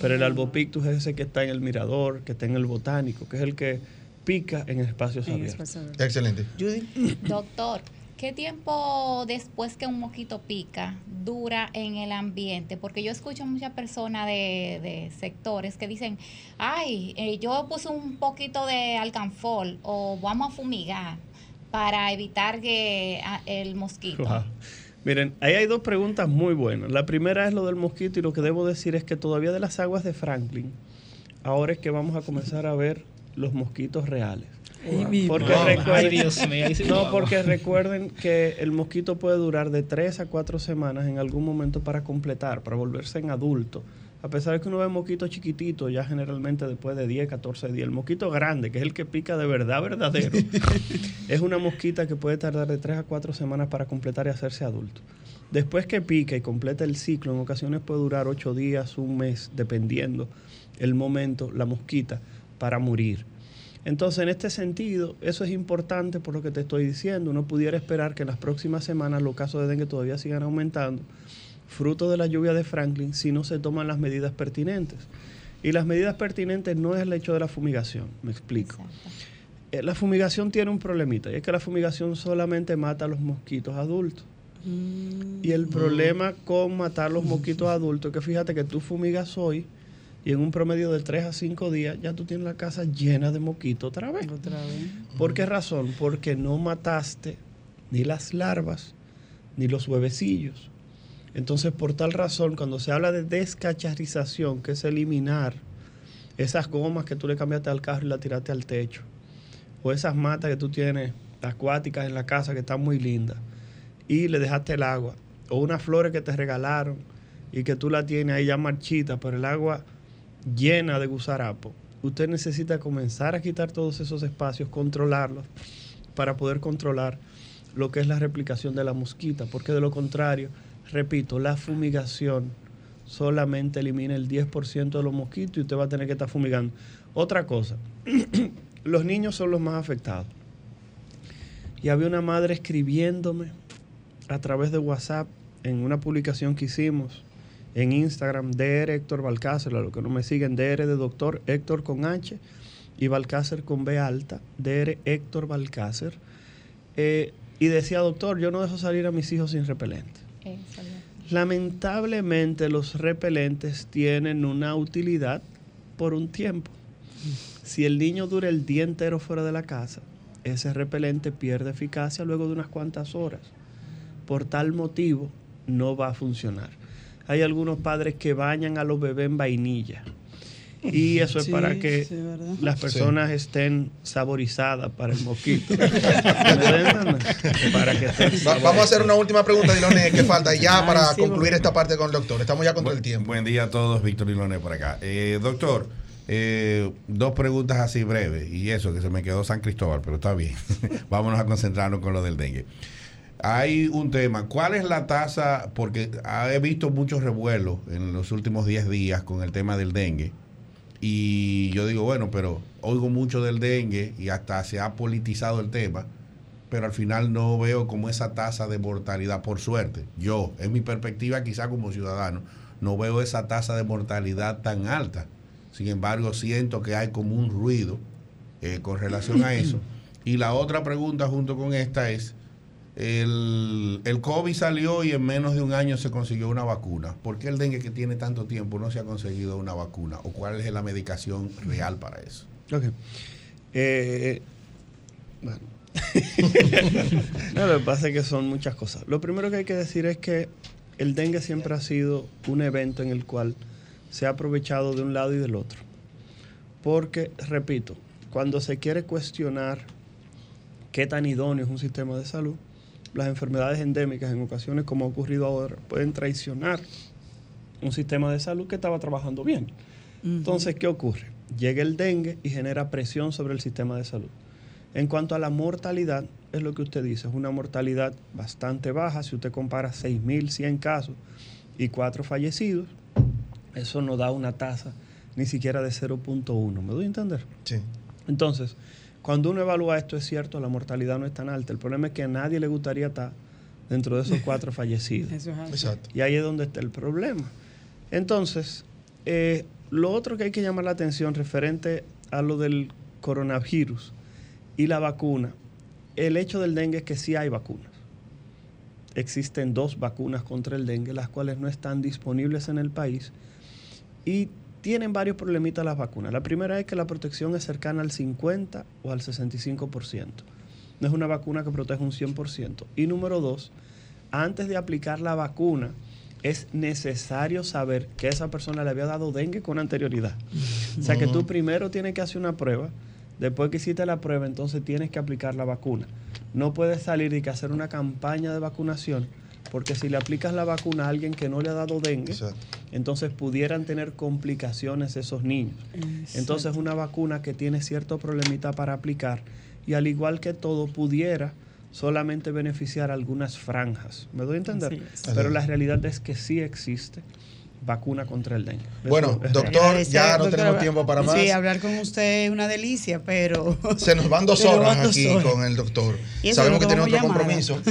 Pero el albopictus es ese que está en el mirador, que está en el botánico, que es el que pica en espacios abiertos. Excelente. Doctor, ¿Qué tiempo después que un mosquito pica dura en el ambiente? Porque yo escucho muchas personas de, sectores que dicen, ay, eh, yo puse un poquito de alcanfol o vamos a fumigar para evitar que ah, el mosquito. Miren, ahí hay dos preguntas muy buenas. La primera es lo del mosquito y lo que debo decir es que todavía de las aguas de Franklin, ahora es que vamos a comenzar a ver los mosquitos reales. Porque recuerden, no, porque recuerden que el mosquito puede durar de 3 a 4 semanas en algún momento para completar, para volverse en adulto. A pesar de que uno ve mosquitos chiquititos, ya generalmente después de 10, 14 días. El mosquito grande, que es el que pica de verdad, verdadero, es una mosquita que puede tardar de 3 a 4 semanas para completar y hacerse adulto. Después que pica y completa el ciclo, en ocasiones puede durar 8 días, un mes, dependiendo el momento, la mosquita, para morir. Entonces, en este sentido, eso es importante por lo que te estoy diciendo. Uno pudiera esperar que en las próximas semanas los casos de dengue todavía sigan aumentando, fruto de la lluvia de Franklin, si no se toman las medidas pertinentes. Y las medidas pertinentes no es el hecho de la fumigación, me explico. Eh, la fumigación tiene un problemita, y es que la fumigación solamente mata a los mosquitos adultos. Y el mm. problema con matar los mosquitos adultos es que fíjate que tú fumigas hoy y en un promedio de 3 a 5 días ya tú tienes la casa llena de moquitos otra vez. Otra vez. ¿Por qué razón? Porque no mataste ni las larvas ni los huevecillos. Entonces, por tal razón, cuando se habla de descacharización, que es eliminar esas gomas que tú le cambiaste al carro y la tiraste al techo, o esas matas que tú tienes acuáticas en la casa que están muy lindas, y le dejaste el agua, o unas flores que te regalaron y que tú la tienes ahí ya marchita, pero el agua llena de gusarapo, usted necesita comenzar a quitar todos esos espacios, controlarlos, para poder controlar lo que es la replicación de la mosquita, porque de lo contrario, repito, la fumigación solamente elimina el 10% de los mosquitos y usted va a tener que estar fumigando. Otra cosa, los niños son los más afectados. Y había una madre escribiéndome a través de WhatsApp en una publicación que hicimos en Instagram, DR Héctor Balcácer, a los que no me siguen, DR de doctor Héctor con H y Balcácer con B alta, DR Héctor Balcácer. Eh, y decía, doctor, yo no dejo salir a mis hijos sin repelente. Lamentablemente los repelentes tienen una utilidad por un tiempo. Si el niño dura el día entero fuera de la casa, ese repelente pierde eficacia luego de unas cuantas horas. Por tal motivo, no va a funcionar hay algunos padres que bañan a los bebés en vainilla. Y eso es para que las personas estén saborizadas para el mosquito. para que Vamos a hacer una última pregunta, Diloné, que falta ya para concluir esta parte con el doctor. Estamos ya con el tiempo. Buen día a todos, Víctor Diloné por acá. Eh, doctor, eh, dos preguntas así breves, y eso, que se me quedó San Cristóbal, pero está bien. Vámonos a concentrarnos con lo del dengue hay un tema. ¿Cuál es la tasa? Porque he visto muchos revuelos en los últimos 10 días con el tema del dengue. Y yo digo, bueno, pero oigo mucho del dengue y hasta se ha politizado el tema, pero al final no veo como esa tasa de mortalidad, por suerte. Yo, en mi perspectiva, quizá como ciudadano, no veo esa tasa de mortalidad tan alta. Sin embargo, siento que hay como un ruido eh, con relación a eso. Y la otra pregunta junto con esta es, el, el, COVID salió y en menos de un año se consiguió una vacuna. ¿Por qué el dengue que tiene tanto tiempo no se ha conseguido una vacuna? ¿O cuál es la medicación real para eso? Ok. Eh, bueno. no, lo que pasa es que son muchas cosas. Lo primero que hay que decir es que el dengue siempre ha sido un evento en el cual se ha aprovechado de un lado y del otro. Porque, repito, cuando se quiere cuestionar qué tan idóneo es un sistema de salud, las enfermedades endémicas en ocasiones, como ha ocurrido ahora, pueden traicionar un sistema de salud que estaba trabajando bien. Entonces, ¿qué ocurre? Llega el dengue y genera presión sobre el sistema de salud. En cuanto a la mortalidad, es lo que usted dice, es una mortalidad bastante baja. Si usted compara 6.100 casos y 4 fallecidos, eso no da una tasa ni siquiera de 0.1. ¿Me doy a entender? Sí. Entonces, cuando uno evalúa esto, es cierto, la mortalidad no es tan alta. El problema es que a nadie le gustaría estar dentro de esos cuatro fallecidos. Exacto. Y ahí es donde está el problema. Entonces, eh, lo otro que hay que llamar la atención referente a lo del coronavirus y la vacuna, el hecho del dengue es que sí hay vacunas. existen dos vacunas contra el dengue, las cuales no están disponibles en el país y tienen varios problemitas las vacunas. La primera es que la protección es cercana al 50 o al 65%. No es una vacuna que protege un 100%. Y número dos, antes de aplicar la vacuna, es necesario saber que esa persona le había dado dengue con anterioridad. O sea que tú primero tienes que hacer una prueba, después que hiciste la prueba, entonces tienes que aplicar la vacuna. No puedes salir y que hacer una campaña de vacunación, porque si le aplicas la vacuna a alguien que no le ha dado dengue, entonces pudieran tener complicaciones esos niños. Entonces una vacuna que tiene cierto problemita para aplicar y al igual que todo pudiera solamente beneficiar algunas franjas. ¿Me doy a entender? Pero la realidad es que sí existe vacuna contra el dengue. Bueno, doctor, ya no tenemos tiempo para más. Sí, hablar con usted es una delicia, pero... Se nos van dos horas aquí con el doctor. Sabemos que tiene otro compromiso.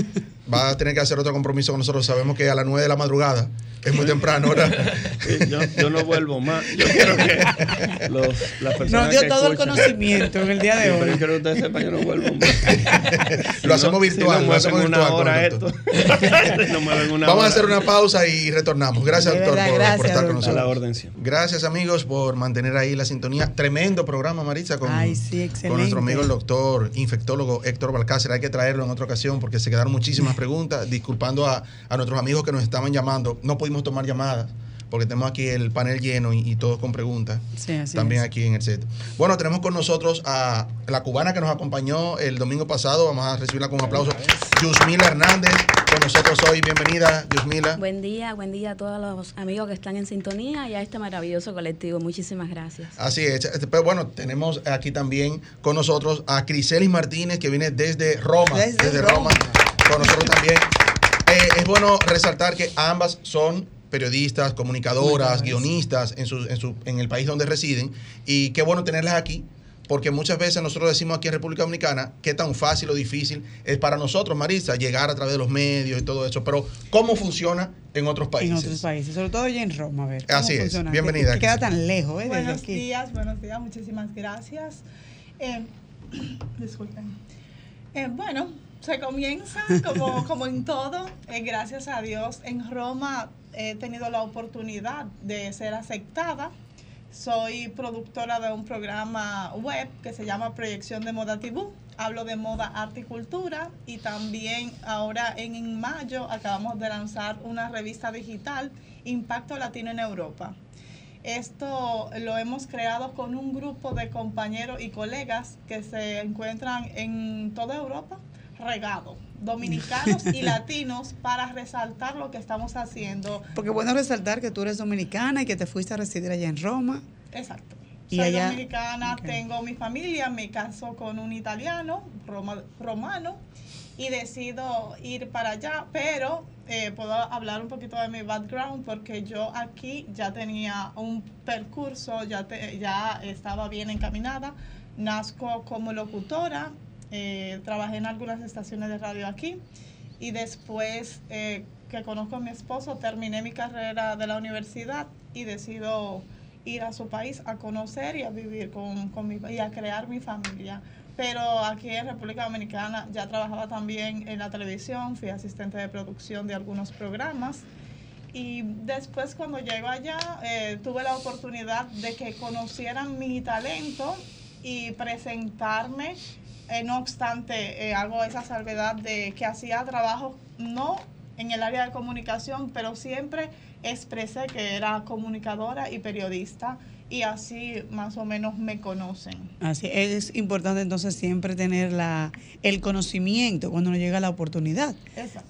Va a tener que hacer otro compromiso con nosotros. Sabemos que a las 9 de la madrugada es muy temprano, ¿verdad? yo, no vuelvo más. Yo quiero que los, las personas. Nos dio todo el conocimiento en el día de hoy. Yo quiero que ustedes sepan, yo no vuelvo más. lo hacemos virtual. Si lo hacemos virtual. Hora esto. una Vamos a hacer una pausa y retornamos. Gracias, doctor, por, estar con nosotros. A la orden, Gracias, amigos, por mantener ahí la sintonía. Tremendo programa, Marisa, con, con nuestro amigo el doctor infectólogo Héctor Balcácer. Hay que traerlo en otra ocasión porque se quedaron muchísimas preguntas. Disculpando a, a nuestros amigos que nos estaban llamando. No pudimos tomar llamadas porque tenemos aquí el panel lleno y, todos con preguntas. también aquí en el set. Bueno, tenemos con nosotros a la cubana que nos acompañó el domingo pasado. Vamos a recibirla con un aplauso. Yusmila Hernández, con nosotros hoy. Bienvenida, Yusmila. Buen día, buen día a todos los amigos que están en sintonía y a este maravilloso colectivo. Muchísimas gracias. Así es. Este, pero bueno, tenemos aquí también con nosotros a Criselis Martínez, que viene desde Roma. Desde, Roma. Con nosotros también. Eh, es bueno resaltar que ambas son periodistas, comunicadoras, guionistas en, su, en, su, en el país donde residen. Y qué bueno tenerlas aquí, porque muchas veces nosotros decimos aquí en República Dominicana qué tan fácil o difícil es para nosotros, Marisa, llegar a través de los medios y todo eso. Pero, ¿cómo funciona en otros países? En otros países, sobre todo ya en Roma, a ver. Así es. Bienvenida. Que, queda tan lejos, ¿eh? Buenos días, buenos días, muchísimas gracias. Eh, disculpen. Eh, bueno, se comienza como, como en todo, eh, gracias a Dios. En Roma he tenido la oportunidad de ser aceptada. Soy productora de un programa web que se llama Proyección de Moda Tibú. Hablo de moda, arte y cultura y también ahora en, en mayo acabamos de lanzar una revista digital, Impacto Latino en Europa. Esto lo hemos creado con un grupo de compañeros y colegas que se encuentran en toda Europa regado, dominicanos y latinos, para resaltar lo que estamos haciendo. Porque bueno resaltar que tú eres dominicana y que te fuiste a residir allá en Roma. Exacto. Soy dominicana, tengo mi familia, me caso con un italiano, romano, y decido ir para allá, pero eh, puedo hablar un poquito de mi background porque yo aquí ya tenía un percurso, ya, ya estaba bien encaminada. Nazco como locutora, eh, trabajé en algunas estaciones de radio aquí y después eh, que conozco a mi esposo terminé mi carrera de la universidad y decido ir a su país a conocer y a vivir con, con mi, y a crear mi familia. Pero aquí en República Dominicana ya trabajaba también en la televisión, fui asistente de producción de algunos programas. Y después cuando llego allá eh, tuve la oportunidad de que conocieran mi talento y presentarme eh, no obstante, eh, hago esa salvedad de que hacía trabajo no en el área de comunicación, pero siempre expresé que era comunicadora y periodista y así más o menos me conocen. Así es importante entonces siempre tener la, el conocimiento cuando nos llega la oportunidad.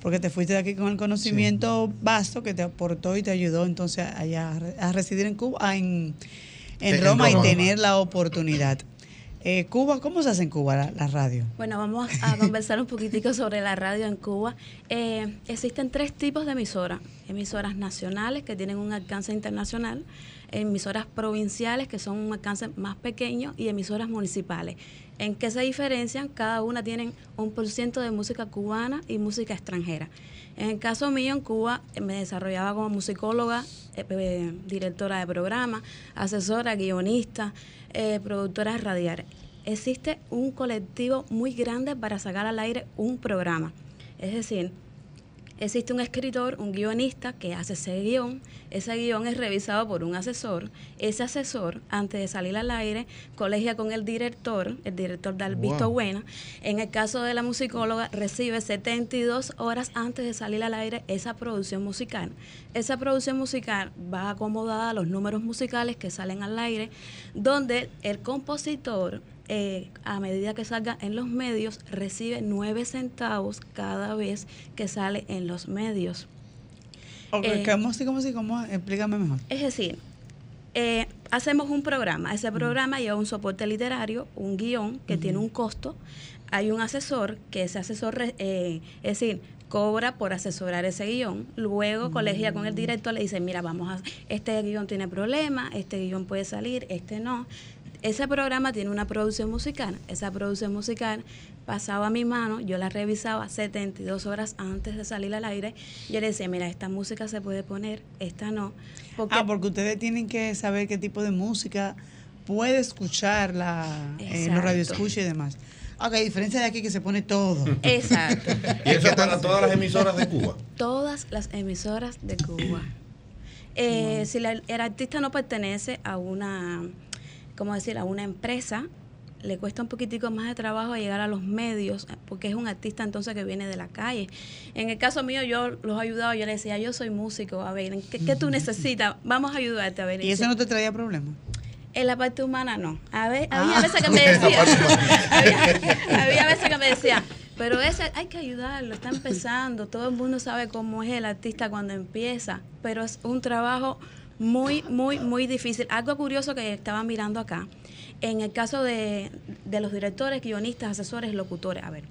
Porque te fuiste de aquí con el conocimiento vasto que te aportó y te ayudó entonces allá a residir en Cuba, en, en, Roma, y tener la oportunidad. Eh, Cuba, ¿cómo se hace en Cuba la, radio? Bueno, vamos a conversar un poquitico sobre la radio en Cuba. Eh, existen tres tipos de emisoras. Emisoras nacionales que tienen un alcance internacional, emisoras provinciales que son un alcance más pequeño y emisoras municipales. ¿En qué se diferencian? Cada una tienen un por ciento de música cubana y música extranjera. En el caso mío, en Cuba, eh, me desarrollaba como musicóloga, directora de programa, asesora, guionista, eh, productoras radiales. Existe un colectivo muy grande para sacar al aire un programa. Es decir, Existe un escritor, un guionista que hace ese guion. Ese guion es revisado por un asesor. Ese asesor, antes de salir al aire, colegia con el director. El director da el visto bueno. En el caso de la musicóloga, recibe 72 horas antes de salir al aire esa producción musical. Esa producción musical va acomodada a los números musicales que salen al aire, donde el compositor eh, a medida que salga en los medios, recibe 9 centavos cada vez que sale en los medios. Okay, eh, ¿Cómo, cómo, cómo? Explícame mejor. Es decir, eh, hacemos un programa. Ese programa lleva un soporte literario, un guion que tiene un costo. Hay un asesor, que ese asesor, es decir, cobra por asesorar ese guion. Luego colegia con el director, le dice, mira, vamos a, este guion tiene problemas, este guion puede salir, este no ese programa tiene una producción musical. Esa producción musical pasaba a mi mano, yo la revisaba 72 horas antes de salir al aire. Yo le decía, mira, esta música se puede poner, esta no. ah, porque ustedes tienen que saber qué tipo de música puede escucharla en los radioescuchas y demás. Ok, diferencia de aquí que se pone todo. Exacto. ¿Y eso para todas las emisoras de Cuba? Todas las emisoras de Cuba. Eh, si el artista no pertenece a una como decir, a una empresa le cuesta un poquitico más de trabajo llegar a los medios, porque es un artista entonces que viene de la calle. En el caso mío, yo los he ayudado, yo le decía, yo soy músico, a ver, ¿qué, tú necesitas? Vamos a ayudarte, a ver. ¿Y eso no te traía problema? En la parte humana no. A ver, había ah. veces que me decía, había, veces que me decía, pero ese hay que ayudarlo, está empezando, todo el mundo sabe cómo es el artista cuando empieza, pero es un trabajo muy, muy, muy difícil. Algo curioso que estaba mirando acá, en el caso de, de los directores, guionistas, asesores, locutores, a ver,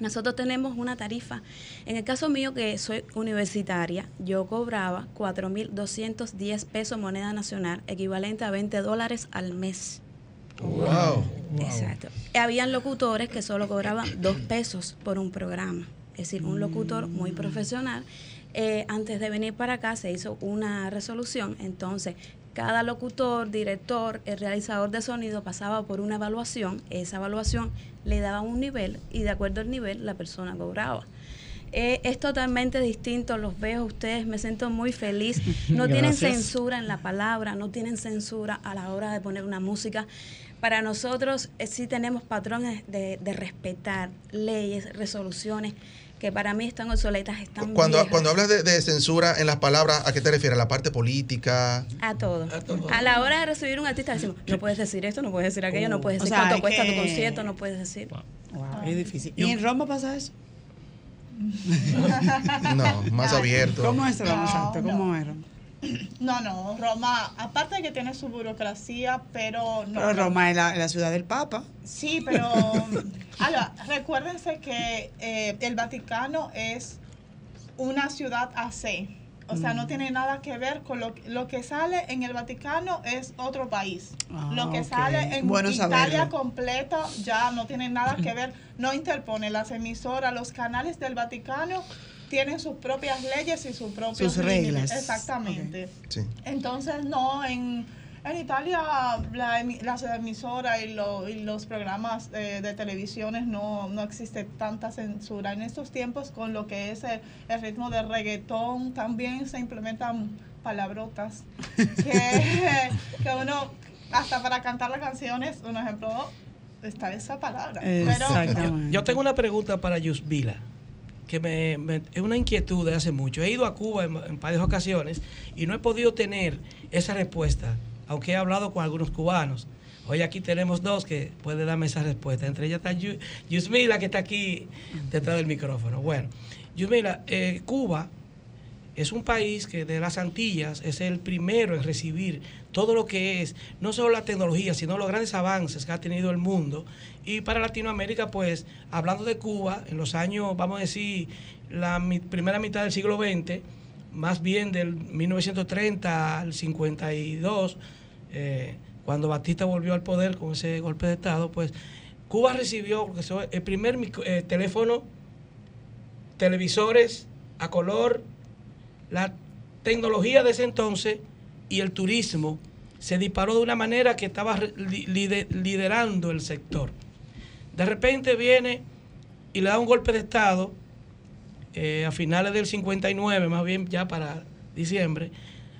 nosotros tenemos una tarifa. En el caso mío, que soy universitaria, yo cobraba 4.210 pesos moneda nacional, equivalente a 20 dólares al mes. Wow. Exacto. Habían locutores que solo cobraban 2 pesos por un programa. Es decir, un locutor muy profesional eh, antes de venir para acá se hizo una resolución, entonces cada locutor, director, el realizador de sonido pasaba por una evaluación, esa evaluación le daba un nivel y de acuerdo al nivel la persona cobraba. Eh, es totalmente distinto, los veo ustedes, me siento muy feliz. No tienen censura en la palabra, no tienen censura a la hora de poner una música. Para nosotros eh, sí tenemos patrones de, de respetar leyes, resoluciones que para mí están obsoletas, están cuando Cuando hablas de, censura en las palabras, ¿a qué te refieres? ¿A la parte política? A todo. A, la hora de recibir un artista decimos, no puedes decir esto, no puedes decir aquello, no puedes decir cuánto cuesta tu concierto, no puedes decir. es difícil. ¿Y en Roma pasa eso? no, más abierto. ¿Cómo es Roma? ¿Cómo es Roma? No, no, Roma, aparte de que tiene su burocracia, pero no. Pero Roma es la, ciudad del Papa. Sí, pero ahora, recuérdense que eh, el Vaticano es una ciudad AC. O sea, no mm. tiene nada que ver con lo, lo que sale en el Vaticano es otro país. Ah, lo que sale en Italia completa ya no tiene nada que ver, no interpone las emisoras, los canales del Vaticano tienen sus propias leyes y sus propias reglas. Exactamente. Entonces, no, en, en Italia la, las emisoras y, los programas de televisiones no, no existe tanta censura. En estos tiempos, con lo que es el, ritmo de reggaetón, también se implementan palabrotas que, que uno, hasta para cantar las canciones, un ejemplo, está esa palabra. yo tengo una pregunta para Yusvila que me, es una inquietud de hace mucho. He ido a Cuba en, varias ocasiones y no he podido tener esa respuesta, aunque he hablado con algunos cubanos. Hoy aquí tenemos dos que pueden darme esa respuesta. Entre ellas está Yusmila, que está aquí detrás del micrófono. Bueno, Yusmila, eh, Cuba es un país que de las Antillas es el primero en recibir todo lo que es, no solo la tecnología, sino los grandes avances que ha tenido el mundo. Y para Latinoamérica, pues, hablando de Cuba, en los años, vamos a decir, la primera mitad del siglo XX, más bien del 1930 al 52, eh, cuando Batista volvió al poder con ese golpe de Estado, pues Cuba recibió el primer eh, teléfono, televisores a color, la tecnología de ese entonces y el turismo se disparó de una manera que estaba liderando el sector. De repente viene y le da un golpe de Estado eh, a finales del 59, más bien ya para diciembre,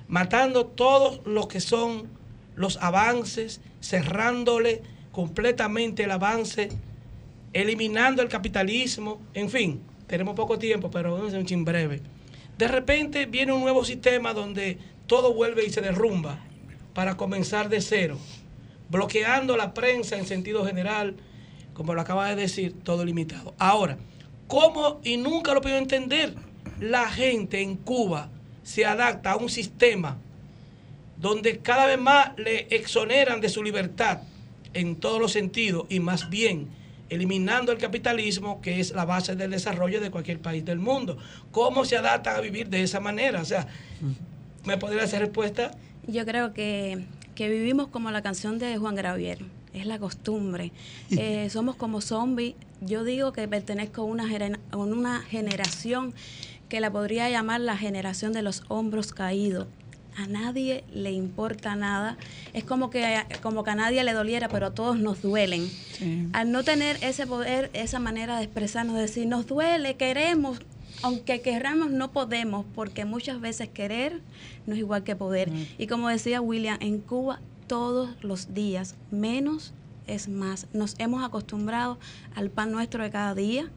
matando todos lo que son los avances, cerrándole completamente el avance, eliminando el capitalismo, en fin, tenemos poco tiempo, pero vamos a un chin breve. De repente viene un nuevo sistema donde todo vuelve y se derrumba para comenzar de cero, bloqueando la prensa en sentido general, como lo acaba de decir, todo limitado. Ahora, ¿cómo, y nunca lo puedo entender, la gente en Cuba se adapta a un sistema donde cada vez más le exoneran de su libertad en todos los sentidos y más bien eliminando el capitalismo, que es la base del desarrollo de cualquier país del mundo. ¿Cómo se adaptan a vivir de esa manera? O sea, ¿me podría hacer respuesta? Yo creo que, que vivimos como la canción de Juan Gravier, es la costumbre. Eh, somos como zombies. Yo digo que pertenezco a una, a una generación que la podría llamar la generación de los hombros caídos a nadie le importa nada. Es como que, como que a nadie le doliera, pero a todos nos duelen. Al no tener ese poder, esa manera de expresarnos, de decir, nos duele, queremos, aunque querramos, no podemos, porque muchas veces querer no es igual que poder. Y como decía William, en Cuba todos los días, menos es más. Nos hemos acostumbrado al pan nuestro de cada día,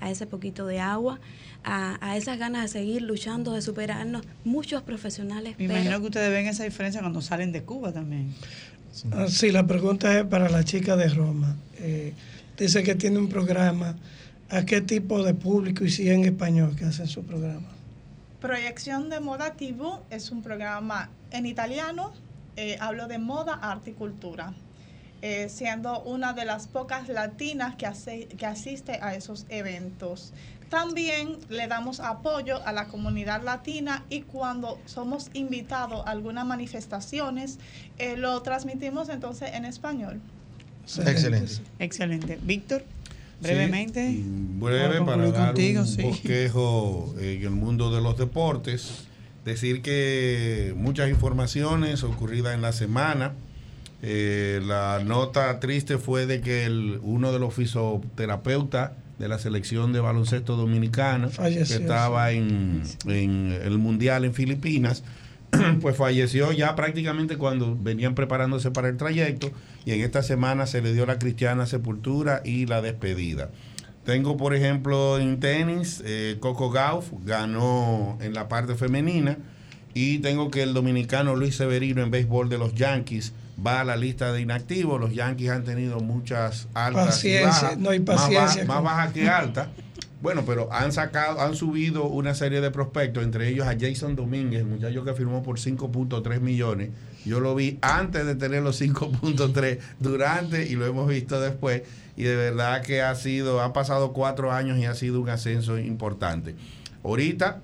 a ese poquito de agua, a, esas ganas de seguir luchando, de superarnos, muchos profesionales. Me imagino que ustedes ven esa diferencia cuando salen de Cuba también. Sí, ah, la pregunta es para la chica de Roma. Eh, dice que tiene un programa. ¿A qué tipo de público y si en español que hacen su programa? Proyección de Moda TV es un programa en italiano. Eh, hablo de moda, arte y cultura. Eh, siendo una de las pocas latinas que, hace, que asiste a esos eventos. También le damos apoyo a la comunidad latina y cuando somos invitados a algunas manifestaciones, eh, lo transmitimos entonces en español. Excelente. Excelente. Víctor, brevemente. breve para dar un bosquejo en el mundo de los deportes. Decir que muchas informaciones ocurridas en la semana. Eh, la nota triste fue de que el, uno de los fisioterapeutas de la selección de baloncesto dominicana que estaba en, el Mundial en Filipinas, pues falleció ya prácticamente cuando venían preparándose para el trayecto y en esta semana se le dio la cristiana sepultura y la despedida. Tengo, por ejemplo, en tenis, eh, Coco Gauff ganó en la parte femenina y tengo que el dominicano Luis Severino en béisbol de los Yankees va a la lista de inactivos. Los Yankees han tenido muchas altas y bajas, no hay paciencia. Más, bajas que altas. Bueno, pero han sacado, han subido una serie de prospectos, entre ellos a Jason Domínguez, el muchacho que firmó por 5.3 millones. Yo lo vi antes de tener los 5.3, durante y lo hemos visto después. Y de verdad que ha sido, ha pasado cuatro años y ha sido un ascenso importante. Ahorita,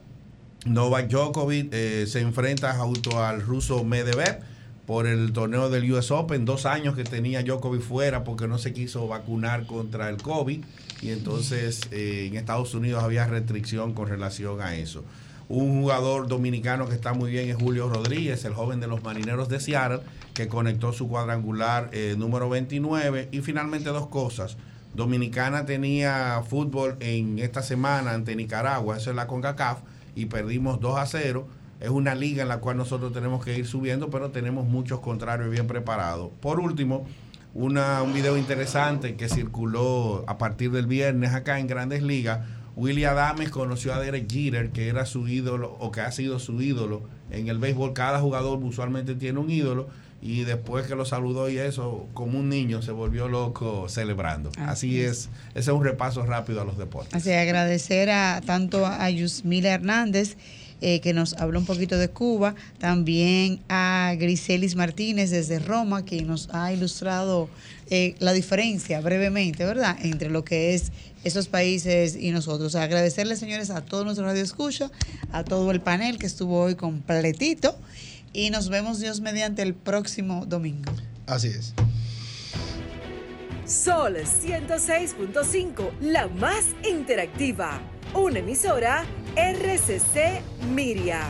Novak Djokovic eh, se enfrenta junto al ruso Medvedev por el torneo del US Open, dos años que tenía Djokovic fuera porque no se quiso vacunar contra el COVID y entonces eh, en Estados Unidos había restricción con relación a eso. Un jugador dominicano que está muy bien es Julio Rodríguez, el joven de los Marineros de Seattle, que conectó su cuadrangular eh, número 29. Y finalmente dos cosas. Dominicana tenía fútbol en esta semana ante Nicaragua, eso es la CONCACAF, y perdimos 2 a 0 es una liga en la cual nosotros tenemos que ir subiendo, pero tenemos muchos contrarios bien preparados. Por último, una, un video interesante que circuló a partir del viernes acá en Grandes Ligas. Willie Adames conoció a Derek Jeter, que era su ídolo o que ha sido su ídolo en el béisbol. Cada jugador usualmente tiene un ídolo y después que lo saludó y eso, como un niño, se volvió loco celebrando. Así, es. ese es un repaso rápido a los deportes. Así agradecer a tanto a Yusmila Hernández eh, que nos habló un poquito de Cuba, también a Griselis Martínez desde Roma, que nos ha ilustrado eh, la diferencia brevemente, ¿verdad?, entre lo que es esos países y nosotros. Agradecerles, señores, a todos nuestros radioescuchas, a todo el panel que estuvo hoy completito y nos vemos Dios mediante el próximo domingo. Así es. Sol 106.5, la más interactiva una emisora RCC Miria.